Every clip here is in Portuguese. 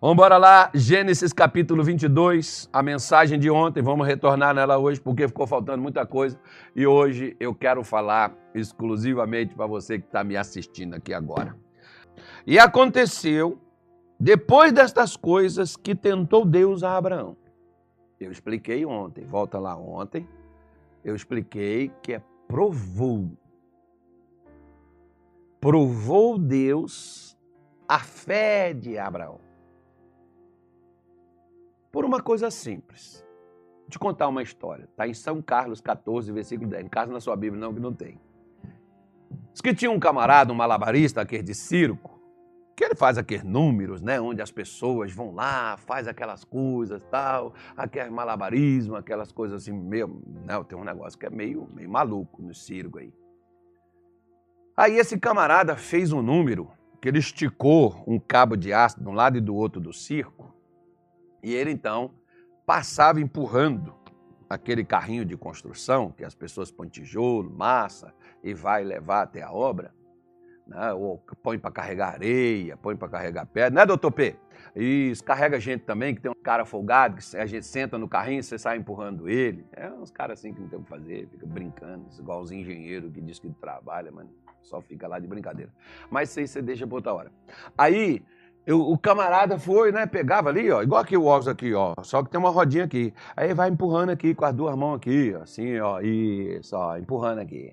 Vamos embora lá, Gênesis capítulo 22, a mensagem de ontem, vamos retornar nela hoje porque ficou faltando muita coisa e hoje eu quero falar exclusivamente para você que está me assistindo aqui agora. E aconteceu, depois destas coisas, que tentou Deus a Abraão. Eu expliquei ontem, volta lá ontem, eu expliquei que é provou. Provou Deus a fé de Abraão. Por uma coisa simples. Vou te contar uma história. Está em São Carlos 14, versículo 10. Em casa na sua Bíblia, não, que não tem. Diz que tinha um camarada, um malabarista, aquele de circo, que ele faz aqueles números, né? Onde as pessoas vão lá, faz aquelas coisas tal, aquele malabarismo, aquelas coisas assim, meio. Não, tem um negócio que é meio, meio maluco no circo aí. Aí esse camarada fez um número que ele esticou um cabo de aço de um lado e do outro do circo e ele então passava empurrando aquele carrinho de construção que as pessoas põem tijolo, massa e vai levar até a obra. Né? Ou põe para carregar areia, põe para carregar pedra, né, doutor P? Isso, carrega gente também, que tem um cara folgado, que a gente senta no carrinho e você sai empurrando ele. É uns caras assim que não tem o que fazer, fica brincando, igual os engenheiros que diz que trabalha, mas só fica lá de brincadeira. Mas isso aí você deixa para outra hora. Aí eu, o camarada foi, né? Pegava ali, ó, igual aqui o óculos aqui, ó. Só que tem uma rodinha aqui. Aí vai empurrando aqui com as duas mãos aqui, assim, ó. Isso, ó, empurrando aqui.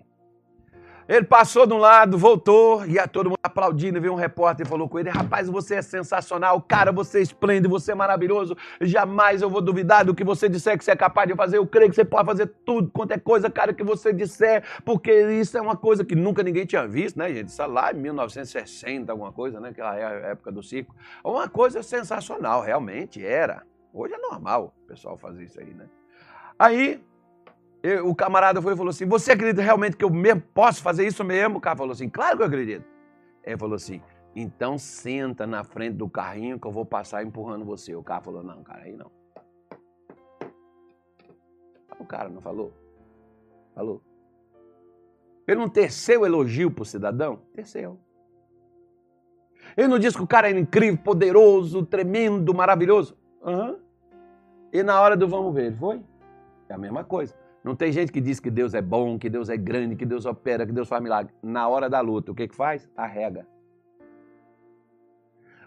Ele passou de um lado, voltou, e a todo mundo aplaudindo, veio um repórter e falou com ele, rapaz, você é sensacional, cara, você é esplêndido, você é maravilhoso, jamais eu vou duvidar do que você disser que você é capaz de fazer, eu creio que você pode fazer tudo, quanto é coisa, cara, que você disser, porque isso é uma coisa que nunca ninguém tinha visto, né, gente? Isso é lá em 1960, alguma coisa, né, aquela é época do circo. Uma coisa sensacional, realmente, era. Hoje é normal o pessoal fazer isso aí, né? Aí, eu, o camarada foi e falou assim: Você acredita realmente que eu mesmo posso fazer isso mesmo? O cara falou assim: Claro que eu acredito. Ele falou assim: Então senta na frente do carrinho que eu vou passar empurrando você. O cara falou: Não, cara, aí não. O cara não falou? Falou. Ele não teceu elogio para o cidadão? Teceu. Ele não disse que o cara era incrível, poderoso, tremendo, maravilhoso? Uhum. E na hora do vamos ver, ele foi? É a mesma coisa. Não tem gente que diz que Deus é bom, que Deus é grande, que Deus opera, que Deus faz milagre. Na hora da luta, o que, que faz? Arrega.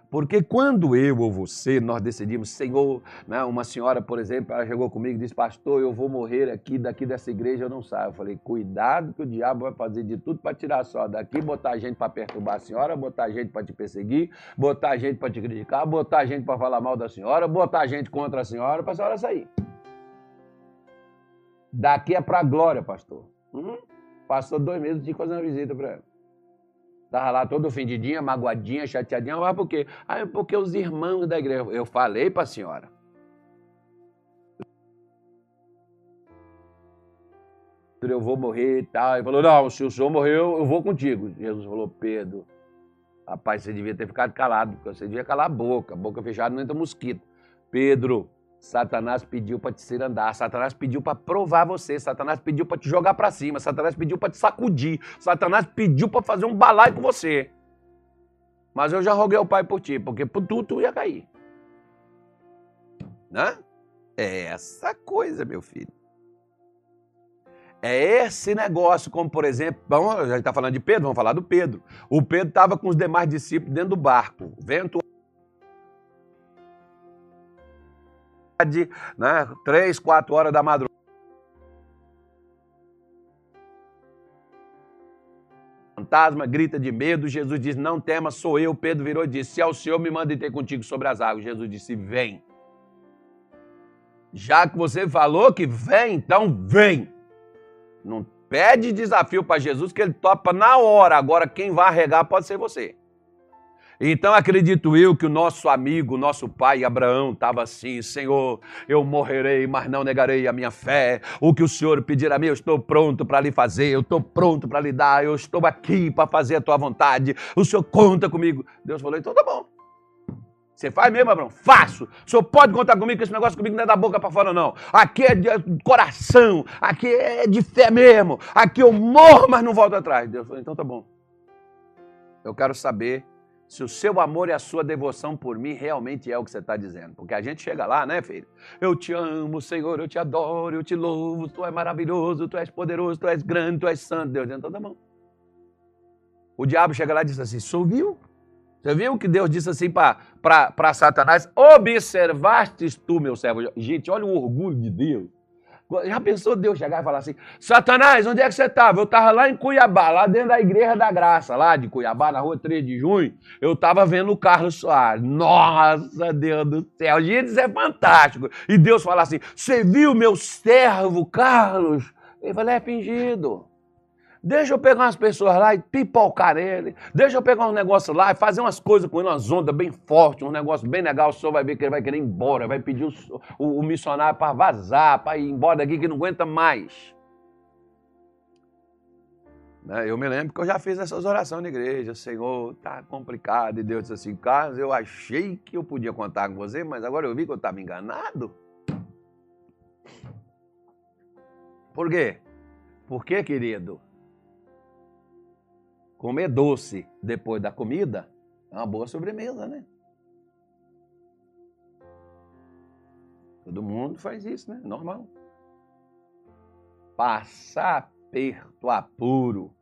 Porque quando eu ou você, nós decidimos, Senhor, né, uma senhora, por exemplo, ela chegou comigo e disse, pastor, eu vou morrer aqui, daqui dessa igreja eu não saio. Eu falei, cuidado que o diabo vai fazer de tudo para tirar só daqui, botar gente para perturbar a senhora, botar gente para te perseguir, botar gente para te criticar, botar gente para falar mal da senhora, botar gente contra a senhora, para a senhora sair. Daqui é para a glória, pastor. Hum? Passou dois meses, que fazer uma visita para ela. Estava lá todo ofendidinha, magoadinha, chateadinha. Mas por quê? Ah, é porque os irmãos da igreja. Eu falei para a senhora. Eu vou morrer e tal. Ele falou: Não, se o senhor morreu, eu vou contigo. Jesus falou: Pedro, rapaz, você devia ter ficado calado, porque você devia calar a boca. Boca fechada não entra mosquito. Pedro, Satanás pediu para te cirandar, Satanás pediu para provar você, Satanás pediu para te jogar para cima, Satanás pediu para te sacudir, Satanás pediu para fazer um balaio com você. Mas eu já roguei ao Pai por ti, porque por tu tu ia cair. Né? É essa coisa, meu filho. É esse negócio, como por exemplo, vamos, a gente está falando de Pedro, vamos falar do Pedro. O Pedro estava com os demais discípulos dentro do barco. Vento né? Três, quatro horas da madrugada. Fantasma grita de medo, Jesus diz: Não tema, sou eu. Pedro virou e disse: Se é o Senhor, me manda ter contigo sobre as águas. Jesus disse: Vem. Já que você falou que vem, então vem. Não pede desafio para Jesus que ele topa na hora. Agora, quem vai arregar pode ser você. Então acredito eu que o nosso amigo, nosso pai Abraão estava assim: Senhor, eu morrerei, mas não negarei a minha fé. O que o Senhor pedir a mim, eu estou pronto para lhe fazer, eu estou pronto para lhe dar, eu estou aqui para fazer a tua vontade. O Senhor conta comigo. Deus falou: então tá bom. Você faz mesmo, Abraão? Faço. O senhor pode contar comigo, que esse negócio comigo não é da boca para fora, não. Aqui é de coração, aqui é de fé mesmo. Aqui eu morro, mas não volto atrás. Deus falou, então tá bom. Eu quero saber se o seu amor e a sua devoção por mim realmente é o que você está dizendo. Porque a gente chega lá, né, filho? Eu te amo, Senhor, eu te adoro, eu te louvo, tu és maravilhoso, tu és poderoso, tu és grande, tu és santo. Deus dentro da mão. O diabo chega lá e diz assim: Sou? Você viu que Deus disse assim para Satanás? Observastes tu, meu servo. Gente, olha o orgulho de Deus. Já pensou Deus chegar e falar assim: Satanás, onde é que você estava? Eu estava lá em Cuiabá, lá dentro da Igreja da Graça, lá de Cuiabá, na rua 3 de junho. Eu estava vendo o Carlos Soares. Nossa, Deus do céu, gente, isso é fantástico. E Deus fala assim: Você viu meu servo, Carlos? Ele fala: É fingido. Deixa eu pegar umas pessoas lá e pipocar ele. Deixa eu pegar um negócio lá e fazer umas coisas com ele, umas ondas bem fortes, um negócio bem legal. O senhor vai ver que ele vai querer ir embora, vai pedir o, o, o missionário para vazar, para ir embora daqui que não aguenta mais. Né, eu me lembro que eu já fiz essas orações na igreja. Senhor, tá complicado. E Deus disse assim: Carlos, eu achei que eu podia contar com você, mas agora eu vi que eu estava enganado. Por quê? Por quê, querido? Comer doce depois da comida é uma boa sobremesa, né? Todo mundo faz isso, né? Normal. Passar aperto, apuro,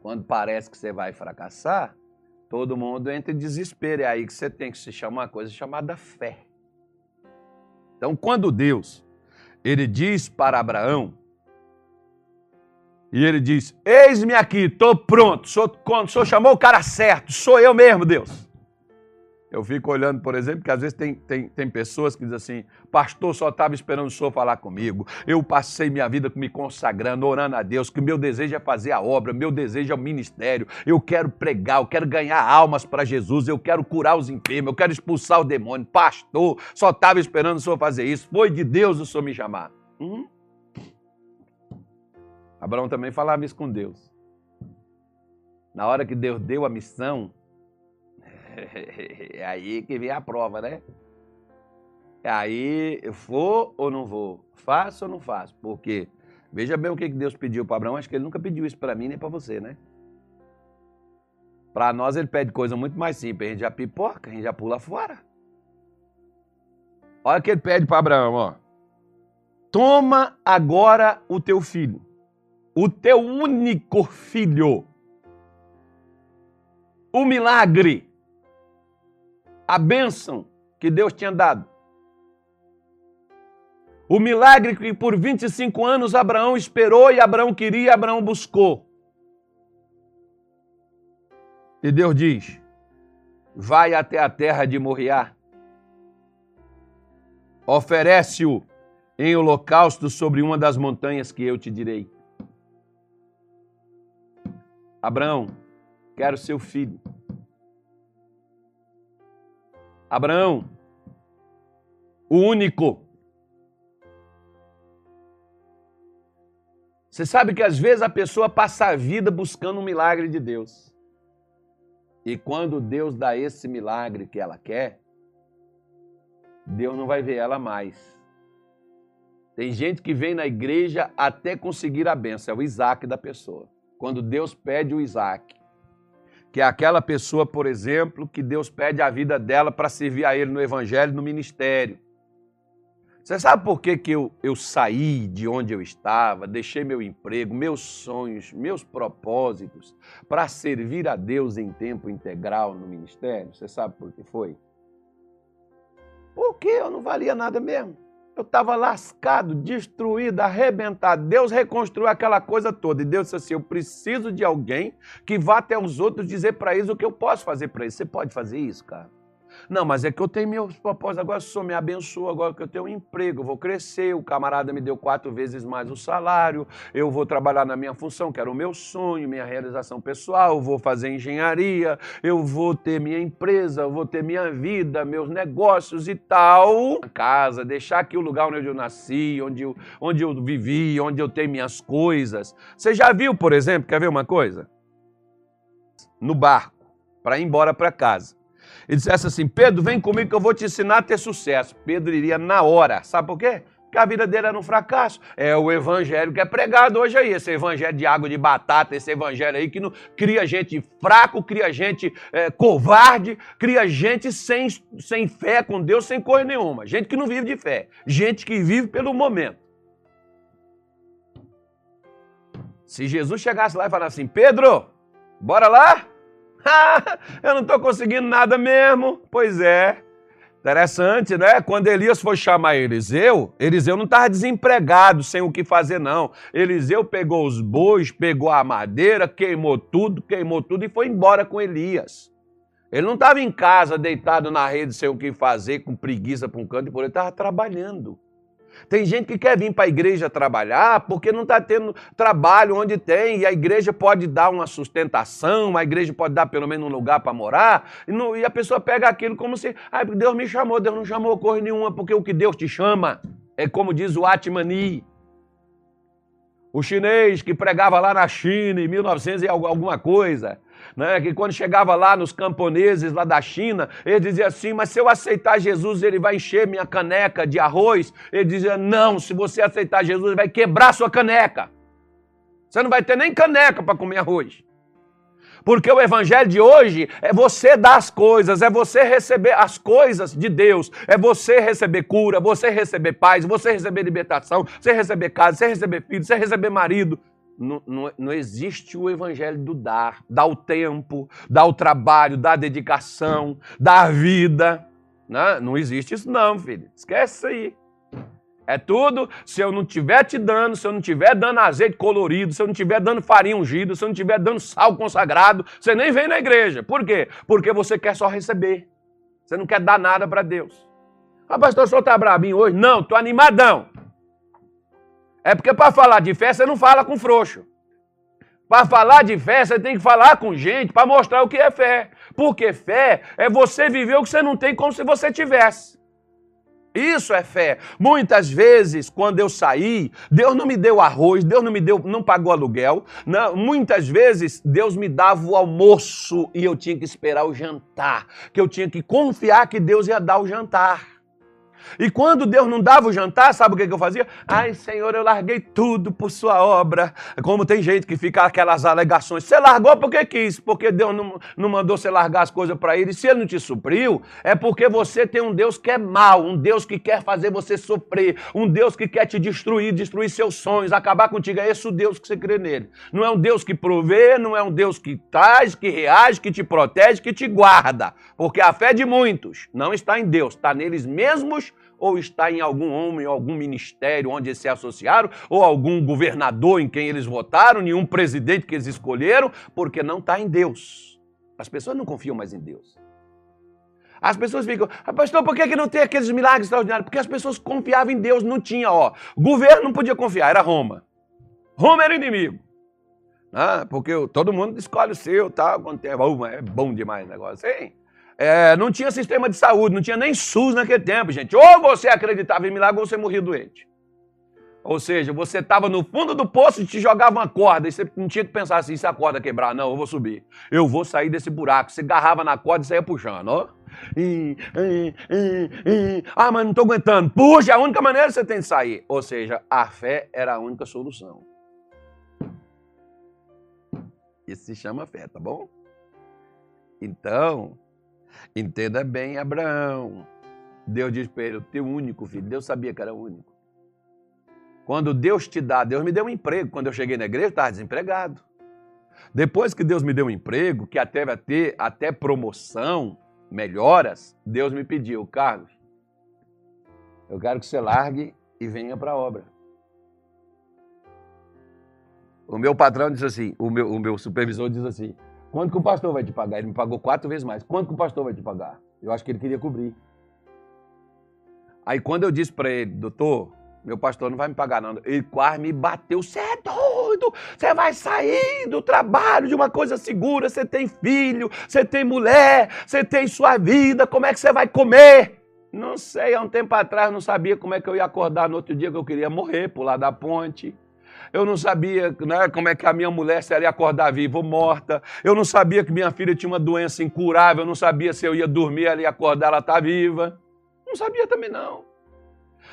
quando parece que você vai fracassar, todo mundo entra em desespero. É aí que você tem que se chamar uma coisa chamada fé. Então, quando Deus ele diz para Abraão e ele diz: Eis-me aqui, estou pronto. Sou, quando o senhor chamou o cara certo, sou eu mesmo, Deus. Eu fico olhando, por exemplo, que às vezes tem, tem, tem pessoas que dizem assim: Pastor, só estava esperando o senhor falar comigo. Eu passei minha vida me consagrando, orando a Deus, que meu desejo é fazer a obra, meu desejo é o ministério. Eu quero pregar, eu quero ganhar almas para Jesus, eu quero curar os enfermos, eu quero expulsar o demônio. Pastor, só estava esperando o senhor fazer isso. Foi de Deus o senhor me chamar. Uhum. Abraão também falava isso com Deus. Na hora que Deus deu a missão, é aí que vem a prova, né? É aí, eu vou ou não vou? Faço ou não faço? Porque, veja bem o que Deus pediu para Abraão, acho que ele nunca pediu isso para mim nem para você, né? Para nós ele pede coisa muito mais simples, a gente já pipoca, a gente já pula fora. Olha o que ele pede para Abraão, ó. Toma agora o teu filho o teu único filho. O milagre, a bênção que Deus tinha dado. O milagre que por 25 anos Abraão esperou e Abraão queria, Abraão buscou. E Deus diz: Vai até a terra de Moriá, oferece-o em holocausto sobre uma das montanhas que eu te direi. Abraão, quero seu filho. Abraão, o único. Você sabe que às vezes a pessoa passa a vida buscando um milagre de Deus. E quando Deus dá esse milagre que ela quer, Deus não vai ver ela mais. Tem gente que vem na igreja até conseguir a benção, é o Isaac da pessoa quando Deus pede o Isaac, que é aquela pessoa, por exemplo, que Deus pede a vida dela para servir a Ele no Evangelho, no ministério. Você sabe por que, que eu, eu saí de onde eu estava, deixei meu emprego, meus sonhos, meus propósitos, para servir a Deus em tempo integral no ministério? Você sabe por que foi? Porque eu não valia nada mesmo. Eu estava lascado, destruído, arrebentado. Deus reconstruiu aquela coisa toda. E Deus disse assim: Eu preciso de alguém que vá até os outros dizer para eles o que eu posso fazer para eles. Você pode fazer isso, cara? Não, mas é que eu tenho meus propósitos, agora senhor me abençoa, agora que eu tenho um emprego, eu vou crescer, o camarada me deu quatro vezes mais o salário, eu vou trabalhar na minha função, que era o meu sonho, minha realização pessoal, vou fazer engenharia, eu vou ter minha empresa, eu vou ter minha vida, meus negócios e tal. Casa, deixar aqui o lugar onde eu nasci, onde eu, onde eu vivi, onde eu tenho minhas coisas. Você já viu, por exemplo, quer ver uma coisa? No barco, para ir embora para casa e dissesse assim: Pedro, vem comigo que eu vou te ensinar a ter sucesso. Pedro iria na hora. Sabe por quê? Porque que a vida dele era um fracasso. É o evangelho que é pregado hoje aí, esse evangelho de água de batata, esse evangelho aí que não, cria gente fraco, cria gente é, covarde, cria gente sem, sem fé com Deus, sem coisa nenhuma. Gente que não vive de fé, gente que vive pelo momento. Se Jesus chegasse lá e falasse assim, Pedro, bora lá? eu não estou conseguindo nada mesmo. Pois é. Interessante, né? Quando Elias foi chamar Eliseu, Eliseu não estava desempregado, sem o que fazer, não. Eliseu pegou os bois, pegou a madeira, queimou tudo, queimou tudo e foi embora com Elias. Ele não estava em casa, deitado na rede, sem o que fazer, com preguiça para um canto e por ele estava trabalhando. Tem gente que quer vir para a igreja trabalhar porque não está tendo trabalho onde tem, e a igreja pode dar uma sustentação, a igreja pode dar pelo menos um lugar para morar, e, não, e, a pessoa pega aquilo como se, ah, Deus me chamou, Deus não chamou coisa nenhuma, porque o que Deus te chama é como diz o Atmani. O chinês que pregava lá na China em 1900 e alguma coisa, né, que quando chegava lá nos camponeses lá da China, ele dizia assim: Mas se eu aceitar Jesus, ele vai encher minha caneca de arroz. Ele dizia: Não, se você aceitar Jesus, ele vai quebrar sua caneca. Você não vai ter nem caneca para comer arroz. Porque o evangelho de hoje é você dar as coisas, é você receber as coisas de Deus, é você receber cura, você receber paz, você receber libertação, você receber casa, você receber filho, você receber marido, não, existe o evangelho do dar. Dá o tempo, dá o trabalho, dá a dedicação, dá a vida. Né? não existe isso não, filho. Esquece aí. É tudo, se eu não estiver te dando, se eu não estiver dando azeite colorido, se eu não estiver dando farinha ungida, se eu não estiver dando sal consagrado, você nem vem na igreja. Por quê? Porque você quer só receber. Você não quer dar nada para Deus. Ah, pastor, o senhor está brabinho hoje? Não, estou animadão. É porque para falar de fé você não fala com frouxo. Para falar de fé você tem que falar com gente para mostrar o que é fé. Porque fé é você viver o que você não tem como se você tivesse. Isso é fé. Muitas vezes, quando eu saí, Deus não me deu arroz, Deus não me deu, não pagou aluguel. Não, muitas vezes Deus me dava o almoço e eu tinha que esperar o jantar, que eu tinha que confiar que Deus ia dar o jantar. E quando Deus não dava o jantar, sabe o que, eu fazia? Ai, Senhor, eu larguei tudo por sua obra. Como tem gente que fica aquelas alegações. Você largou porque quis, porque Deus não, não mandou você largar as coisas para ele. Se ele não te supriu, é porque você tem um Deus que é mau, um Deus que quer fazer você sofrer, um Deus que quer te destruir, destruir seus sonhos, acabar contigo. É esse o Deus que você crê nele. Não é um Deus que provê, não é um Deus que traz, que reage, que te protege, que te guarda. Porque a fé de muitos não está em Deus, está neles mesmos ou está em algum homem, algum ministério onde eles se associaram, ou algum governador em quem eles votaram, nenhum presidente que eles escolheram, porque não está em Deus. As pessoas não confiam mais em Deus. As pessoas ficam, ah, pastor, por que, que não tem aqueles milagres extraordinários? Porque as pessoas confiavam em Deus, não tinha, ó. Governo não podia confiar, era Roma. Roma era inimigo. Ah, porque todo mundo escolhe o seu, tá? É bom demais o negócio. Hein? É, não tinha sistema de saúde, não tinha nem SUS naquele tempo, gente. Ou você acreditava em milagre ou você morria doente. Ou seja, você estava no fundo do poço e te jogava uma corda, e você não tinha que pensar assim, se a corda quebrar, não, eu vou subir. Eu vou sair desse buraco. Você agarrava na corda e saía puxando, ó. Ah, mas não estou aguentando. Puxa, é a única maneira que você tem de sair. Ou seja, a fé era a única solução. Isso se chama fé, tá bom? Então, Entenda bem, Abraão. Deus diz para ele: o teu único filho. Deus sabia que era único. Quando Deus te dá, Deus me deu um emprego. Quando eu cheguei na igreja, eu estava desempregado. Depois que Deus me deu um emprego, que até vai ter até promoção, melhoras, Deus me pediu, Carlos, eu quero que você largue e venha para a obra. O meu patrão disse assim, o meu, o meu supervisor diz assim, Quanto que o pastor vai te pagar? Ele me pagou quatro vezes mais. Quanto que o pastor vai te pagar? Eu acho que ele queria cobrir. Aí quando eu disse para ele, doutor, meu pastor não vai me pagar não. Ele quase me bateu. Você é doido? Você vai sair do trabalho de uma coisa segura. Você tem filho, você tem mulher, você tem sua vida. Como é que você vai comer? Não sei, há um tempo atrás não sabia como é que eu ia acordar no outro dia que eu queria morrer, pular da ponte. Eu não sabia né, como é que a minha mulher se ela ia acordar viva ou morta. Eu não sabia que minha filha tinha uma doença incurável. Eu não sabia se eu ia dormir, ela ia acordar, ela está viva. Não sabia também não.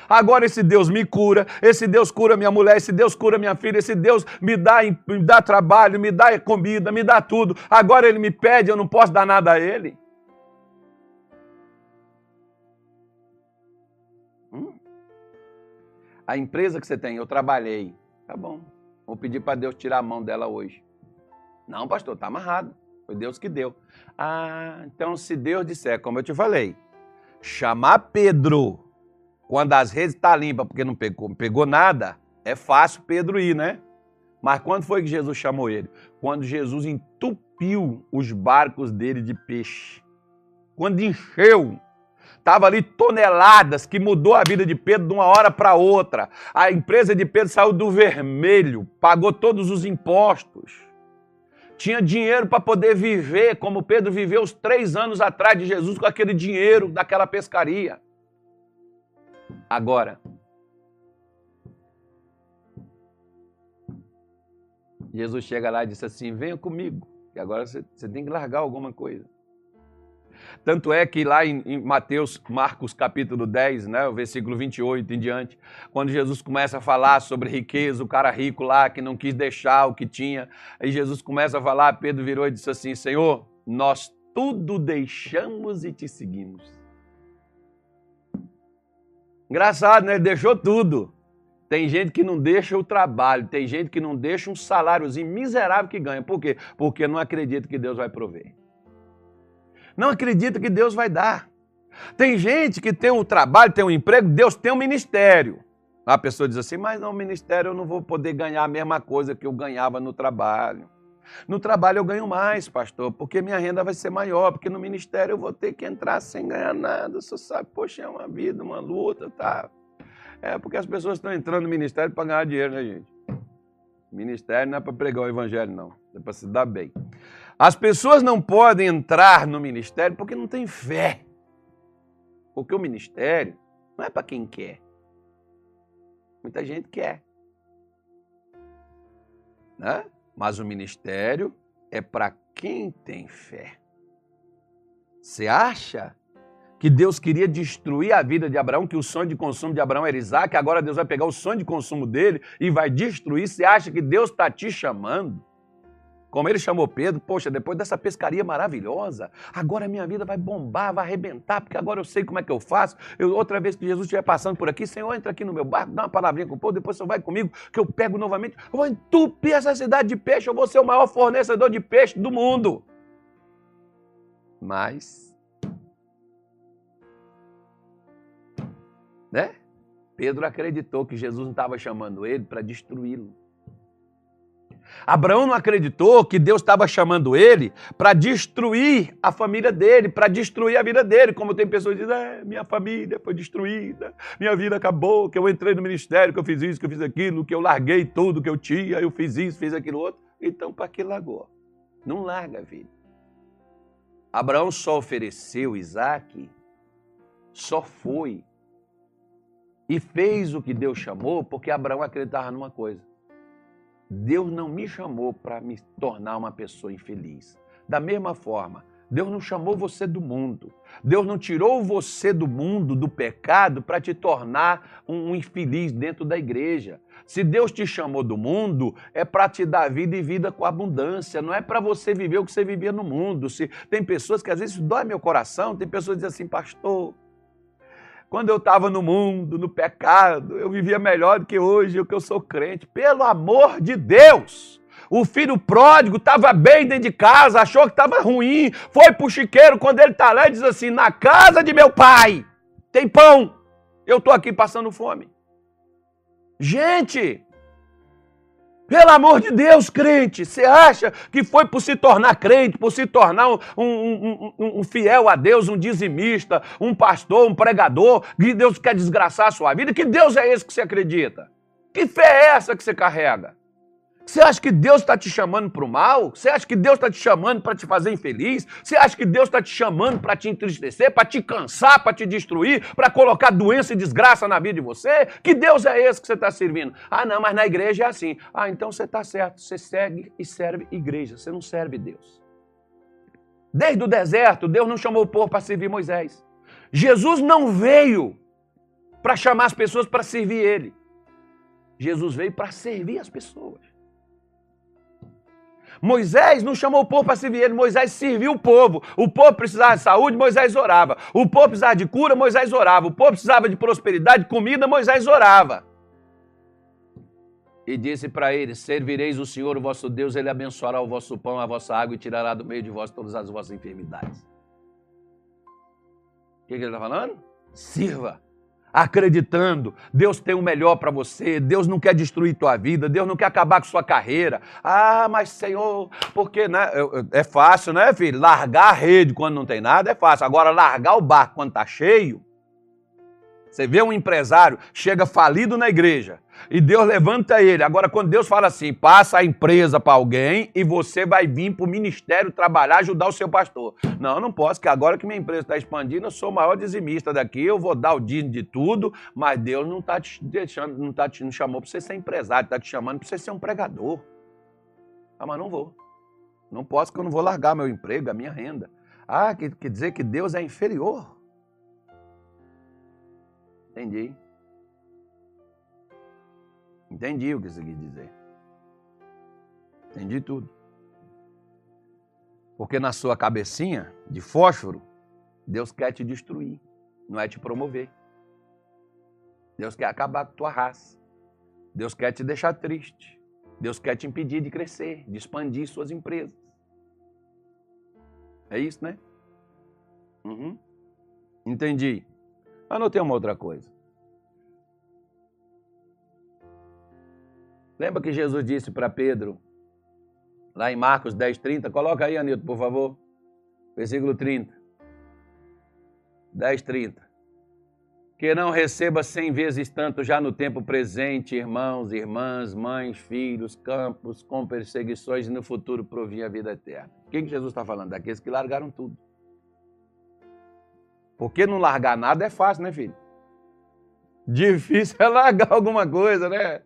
Agora esse Deus me cura, esse Deus cura minha mulher, esse Deus cura minha filha, esse Deus me dá, me dá trabalho, me dá comida, me dá tudo. Agora ele me pede, eu não posso dar nada a ele. Hum? A empresa que você tem, eu trabalhei. Tá bom. Vou pedir para Deus tirar a mão dela hoje. Não, pastor, tá amarrado. Foi Deus que deu. Ah, então se Deus disser, como eu te falei, chamar Pedro quando as redes estão tá limpas porque não pegou, pegou nada, é fácil Pedro ir, né? Mas quando foi que Jesus chamou ele? Quando Jesus entupiu os barcos dele de peixe. Quando encheu. Tava ali toneladas que mudou a vida de Pedro de uma hora para outra. A empresa de Pedro saiu do vermelho, pagou todos os impostos tinha dinheiro para poder viver, como Pedro viveu os três anos atrás de Jesus com aquele dinheiro daquela pescaria. Agora, Jesus chega lá e disse assim: Venha comigo, que agora você, você tem que largar alguma coisa. Tanto é que lá em, em, Mateus, Marcos capítulo 10, né, o versículo 28 em diante, quando Jesus começa a falar sobre riqueza, o cara rico lá que não quis deixar o que tinha, aí Jesus começa a falar, Pedro virou e disse assim: Senhor, nós tudo deixamos e te seguimos. Engraçado, né? Ele deixou tudo. Tem gente que não deixa o trabalho, tem gente que não deixa um saláriozinho miserável que ganha. Por quê? Porque não acredita que Deus vai prover não acredita que Deus vai dar. Tem gente que tem um trabalho, tem um emprego, Deus tem um ministério. A pessoa diz assim, mas no ministério eu não vou poder ganhar a mesma coisa que eu ganhava no trabalho. No trabalho eu ganho mais, pastor, porque minha renda vai ser maior, porque no ministério eu vou ter que entrar sem ganhar nada. Você sabe, poxa, é uma vida, uma luta, tá? É porque as pessoas estão entrando no ministério para ganhar dinheiro, né, gente? Ministério não é para pregar o evangelho, não. É para se dar bem. As pessoas não podem entrar no ministério porque não têm fé. Porque o ministério não é para quem quer. Muita gente quer. Né? Mas o ministério é para quem tem fé. Você acha que Deus queria destruir a vida de Abraão, que o sonho de consumo de Abraão era Isaac, agora Deus vai pegar o sonho de consumo dele e vai destruir? Você acha que Deus está te chamando? Como ele chamou Pedro, poxa, depois dessa pescaria maravilhosa, agora a minha vida vai bombar, vai arrebentar, porque agora eu sei como é que eu faço. Eu, outra vez que Jesus estiver passando por aqui, Senhor, entra aqui no meu barco, dá uma palavrinha com o povo, depois você vai comigo, que eu pego novamente. Eu vou entupir essa cidade de peixe, eu vou ser o maior fornecedor de peixe do mundo. Mas. Né? Pedro acreditou que Jesus não estava chamando ele para destruí-lo. Abraão não acreditou que Deus estava chamando ele para destruir a família dele, para destruir a vida dele. Como tem pessoas que dizem, é, minha família foi destruída, minha vida acabou, que eu entrei no ministério, que eu fiz isso, que eu fiz aquilo, que eu larguei tudo que eu tinha, eu fiz isso, fiz aquilo outro. Então, para que largou? Não larga a vida. Abraão só ofereceu Isaac, só foi e fez o que Deus chamou porque Abraão acreditava numa coisa Deus não me chamou para me tornar uma pessoa infeliz. Da mesma forma, Deus não chamou você do mundo. Deus não tirou você do mundo, do pecado, para te tornar um infeliz dentro da igreja. Se Deus te chamou do mundo, é para te dar vida e vida com abundância, não é para você viver o que você vivia no mundo. Se tem pessoas que às vezes dói meu coração, tem pessoas que dizem assim, pastor, quando eu estava no mundo, no pecado, eu vivia melhor do que hoje, que eu sou crente. Pelo amor de Deus! O filho pródigo estava bem dentro de casa, achou que estava ruim, foi para o chiqueiro. Quando ele está lá, ele diz assim: Na casa de meu pai tem pão, eu estou aqui passando fome. Gente, pelo amor de Deus, crente, você acha que foi por se tornar crente, por se tornar um, um, um, um, fiel a Deus, um dizimista, um pastor, um pregador, que Deus quer desgraçar a sua vida? Que Deus é esse que você acredita? Que fé é essa que você carrega? Você acha que Deus está te chamando para o mal? Você acha que Deus está te chamando para te fazer infeliz? Você acha que Deus está te chamando para te entristecer, para te cansar, para te destruir, para colocar doença e desgraça na vida de você? Que Deus é esse que você está servindo? Ah, não, mas na igreja é assim. Ah, então você está certo. Você segue e serve igreja. Você não serve Deus. Desde o deserto, Deus não chamou o povo para servir Moisés. Jesus não veio para chamar as pessoas para servir Ele. Jesus veio para servir as pessoas. Moisés não chamou o povo para servir ele, Moisés serviu o povo. O povo precisava de saúde, Moisés orava. O povo precisava de cura, Moisés orava. O povo precisava de prosperidade, comida, Moisés orava. E disse para eles: Servireis o Senhor, o vosso Deus, ele abençoará o vosso pão, a vossa água e tirará do meio de vós todas as vossas enfermidades. O que, que ele está falando? Sirva acreditando. Deus tem o melhor para você. Deus não quer destruir tua vida. Deus não quer acabar com sua carreira. Ah, mas Senhor, porque né? é fácil, né, filho? Largar a rede quando não tem nada é fácil. Agora, largar o barco quando está cheio. Você vê um empresário, chega falido na igreja, e Deus levanta ele. Agora, quando Deus fala assim, passa a empresa para alguém e você vai vir para o ministério trabalhar, ajudar o seu pastor. Não, não posso, que agora que minha empresa está expandindo, eu sou o maior dizimista daqui, eu vou dar o dízimo de tudo, mas Deus não está te deixando, não, tá te, não chamou para você ser empresário, está te chamando para você ser um pregador. Ah, mas não vou. Não posso, porque eu não vou largar meu emprego, a minha renda. Ah, quer dizer que Deus é inferior. Entendi. Entendi o que você quis dizer. Entendi tudo. Porque na sua cabecinha de fósforo, Deus quer te destruir, não é te promover. Deus quer acabar com tua raça. Deus quer te deixar triste. Deus quer te impedir de crescer, de expandir suas empresas. É isso, né? Uhum. Entendi. Anotei uma outra coisa. Lembra que Jesus disse para Pedro, lá em Marcos 10, 30? Coloca aí, Anilton, por favor. Versículo 30. 10, 30. Que não receba cem vezes tanto já no tempo presente, irmãos, irmãs, mães, filhos, campos, com perseguições e no futuro provir a vida eterna. O que Jesus está falando? Daqueles que largaram tudo. Porque não largar nada é fácil, né, filho? Difícil é largar alguma coisa, né?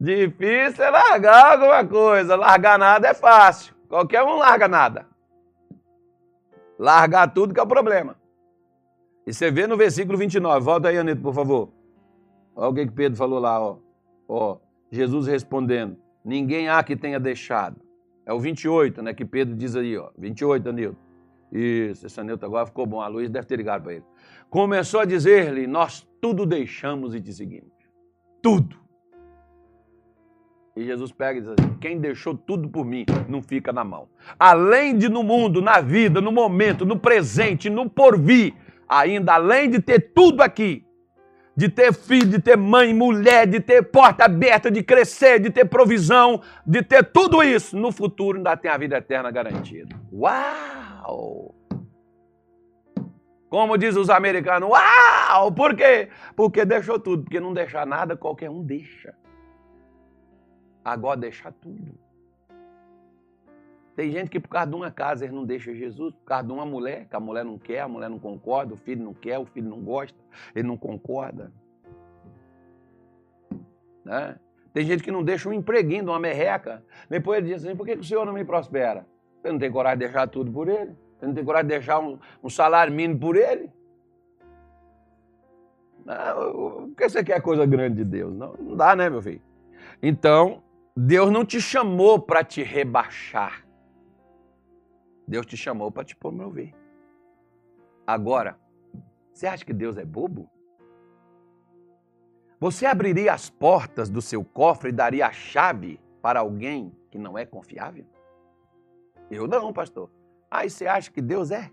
Difícil é largar alguma coisa. Largar nada é fácil. Qualquer um larga nada. Largar tudo que é o problema. E você vê no versículo 29. Volta aí, Anito, por favor. Olha o que Pedro falou lá, ó. ó. Jesus respondendo: Ninguém há que tenha deixado. É o 28, né? Que Pedro diz aí, ó. 28, Anilton. Isso, esse Anilton agora ficou bom. A Luiz deve ter ligado para ele. Começou a dizer-lhe: Nós tudo deixamos e te seguimos. Tudo. E Jesus pega e diz assim: quem deixou tudo por mim não fica na mão. Além de no mundo, na vida, no momento, no presente, no porvir, ainda além de ter tudo aqui, de ter filho, de ter mãe, mulher, de ter porta aberta, de crescer, de ter provisão, de ter tudo isso, no futuro ainda tem a vida eterna garantida. Uau! Como diz os americanos, uau! Por quê? Porque deixou tudo, porque não deixar nada, qualquer um deixa. Agora deixar tudo. Tem gente que por causa de uma casa eles não deixam Jesus, por causa de uma mulher, que a mulher não quer, a mulher não concorda, o filho não quer, o filho não gosta, ele não concorda. Né? Tem gente que não deixa um empreguinho, uma merreca. Depois ele diz assim, por que o senhor não me prospera? Você não tem coragem de deixar tudo por ele? Você não tem coragem de deixar um, um salário mínimo por ele? Não, por que você quer coisa grande de Deus? Não, não dá, né, meu filho? Então, Deus não te chamou para te rebaixar. Deus te chamou para te promover. Agora, você acha que Deus é bobo? Você abriria as portas do seu cofre e daria a chave para alguém que não é confiável? Eu não, pastor. Aí você acha que Deus é?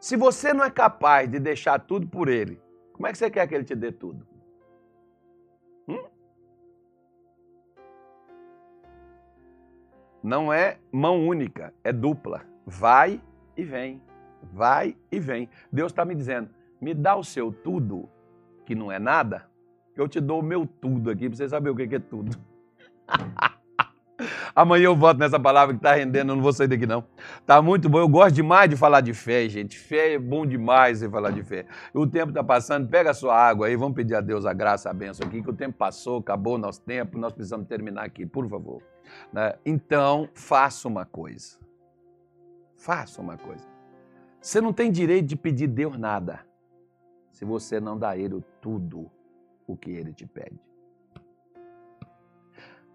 Se você não é capaz de deixar tudo por Ele, como é que você quer que Ele te dê tudo? Hum? não é mão única, é dupla. Vai e vem. Vai e vem. Deus está me dizendo: me dá o seu tudo, que não é nada, eu te dou o meu tudo aqui, para você saber o que é tudo. Amanhã eu volto nessa palavra que está rendendo, eu não vou sair daqui não. Tá muito bom, eu gosto demais de falar de fé, gente. Fé é bom demais você falar de fé. O tempo está passando, pega a sua água aí, vamos pedir a Deus a graça, a benção aqui, que o tempo passou, acabou o nosso tempo, nós precisamos terminar aqui, por favor. Né? Então, faça uma coisa. Faça uma coisa. Você não tem direito de pedir Deus nada. se você não dá a ele tudo o que ele te pede.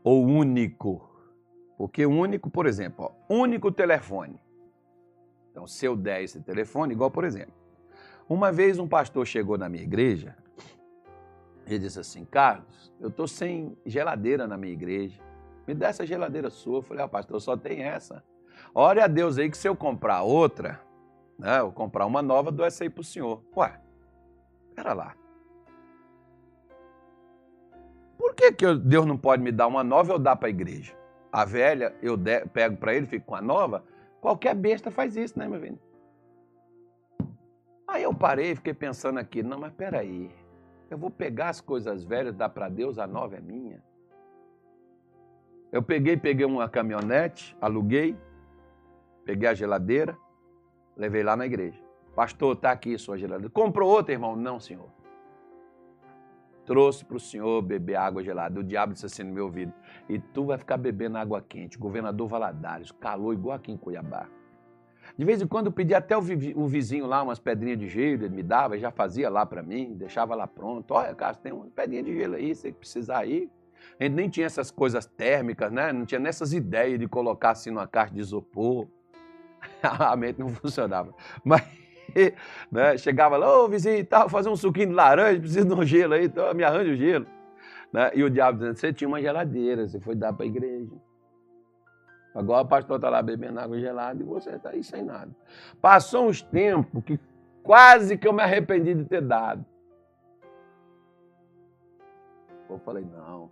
Ou único. Porque único, por exemplo, ó, único telefone. Então, se eu der esse telefone, igual por exemplo, uma vez um pastor chegou na minha igreja e disse assim: Carlos, eu estou sem geladeira na minha igreja. Me dá essa geladeira sua. Eu falei: Ah, pastor, só tem essa. Ore a Deus aí que se eu comprar outra, né, eu comprar uma nova, dou essa aí para o senhor. Ué, pera lá. Por que, que Deus não pode me dar uma nova e eu dar para a igreja? A velha eu pego para ele, fico com a nova. Qualquer besta faz isso, né, meu filho? Aí eu parei e fiquei pensando aqui, não, mas peraí, eu vou pegar as coisas velhas, dar para Deus, a nova é minha. Eu peguei, peguei uma caminhonete, aluguei, peguei a geladeira, levei lá na igreja. Pastor, está aqui sua geladeira. Comprou outra, irmão? Não, senhor. Trouxe para o senhor beber água gelada. O diabo disse assim no meu ouvido: e tu vai ficar bebendo água quente. Governador Valadares, calor igual aqui em Cuiabá. De vez em quando eu pedia até o vizinho lá umas pedrinhas de gelo, ele me dava, já fazia lá para mim, deixava lá pronto. Olha, Carlos, tem uma pedrinha de gelo aí, se precisar aí. A gente nem tinha essas coisas térmicas, né? Não tinha nessas ideias de colocar assim numa caixa de isopor. A mente não funcionava. Mas né, chegava lá, ô vizinho tal, fazer um suquinho de laranja, preciso de um gelo aí, então me arranja o gelo. Né? E o diabo dizendo, você tinha uma geladeira, você foi dar para a igreja. Agora o pastor está lá bebendo água gelada e você está aí sem nada. Passou uns tempos que quase que eu me arrependi de ter dado. Eu falei, não,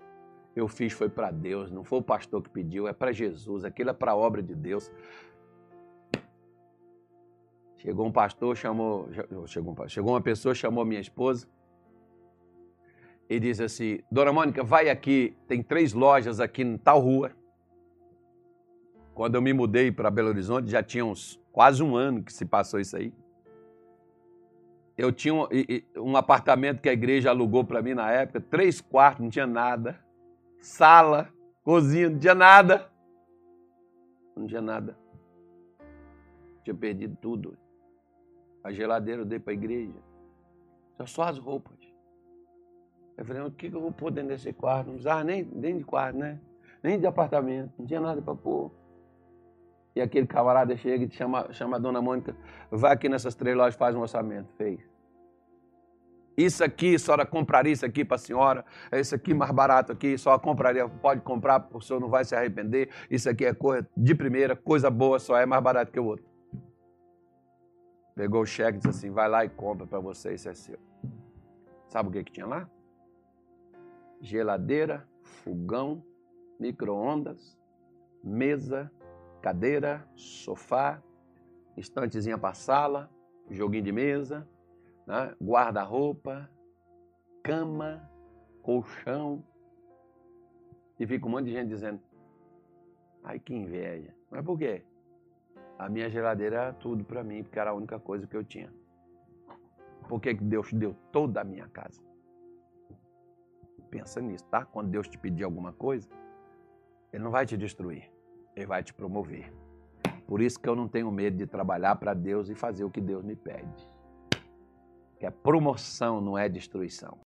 eu fiz foi para Deus, não foi o pastor que pediu, é para Jesus, aquilo é para a obra de Deus. Chegou um pastor, chamou, chegou, chegou uma pessoa, chamou minha esposa e disse assim, Dona Mônica, vai aqui, tem três lojas aqui em tal rua, quando eu me mudei para Belo Horizonte, já tinha uns quase um ano que se passou isso aí. Eu tinha um, um apartamento que a igreja alugou para mim na época, três quartos, não tinha nada. Sala, cozinha, não tinha nada. Não tinha nada. Tinha perdido tudo. A geladeira eu dei para a igreja. Só as roupas. Eu falei, o que eu vou pôr dentro desse quarto? Não precisava nem, nem de quarto, né? Nem de apartamento. Não tinha nada para pôr. E aquele camarada chega e te chama, chama a dona Mônica, vai aqui nessas três lojas faz um orçamento. Fez. Isso aqui, a senhora compraria isso aqui para a senhora, isso aqui mais barato aqui, só compraria, pode comprar, o senhor não vai se arrepender. Isso aqui é coisa de primeira, coisa boa, só é mais barato que o outro. Pegou o cheque e disse assim: vai lá e compra para você, isso é seu. Sabe o que, que tinha lá? Geladeira, fogão, micro-ondas, mesa, cadeira, sofá, estantezinha para sala, joguinho de mesa, né? guarda-roupa, cama, colchão. E fica um monte de gente dizendo, ai que inveja. Mas por quê? A minha geladeira era tudo para mim, porque era a única coisa que eu tinha. Por que Deus deu toda a minha casa? Pensa nisso, tá? Quando Deus te pedir alguma coisa, Ele não vai te destruir. Ele vai te promover. Por isso que eu não tenho medo de trabalhar para Deus e fazer o que Deus me pede. Que a promoção não é destruição.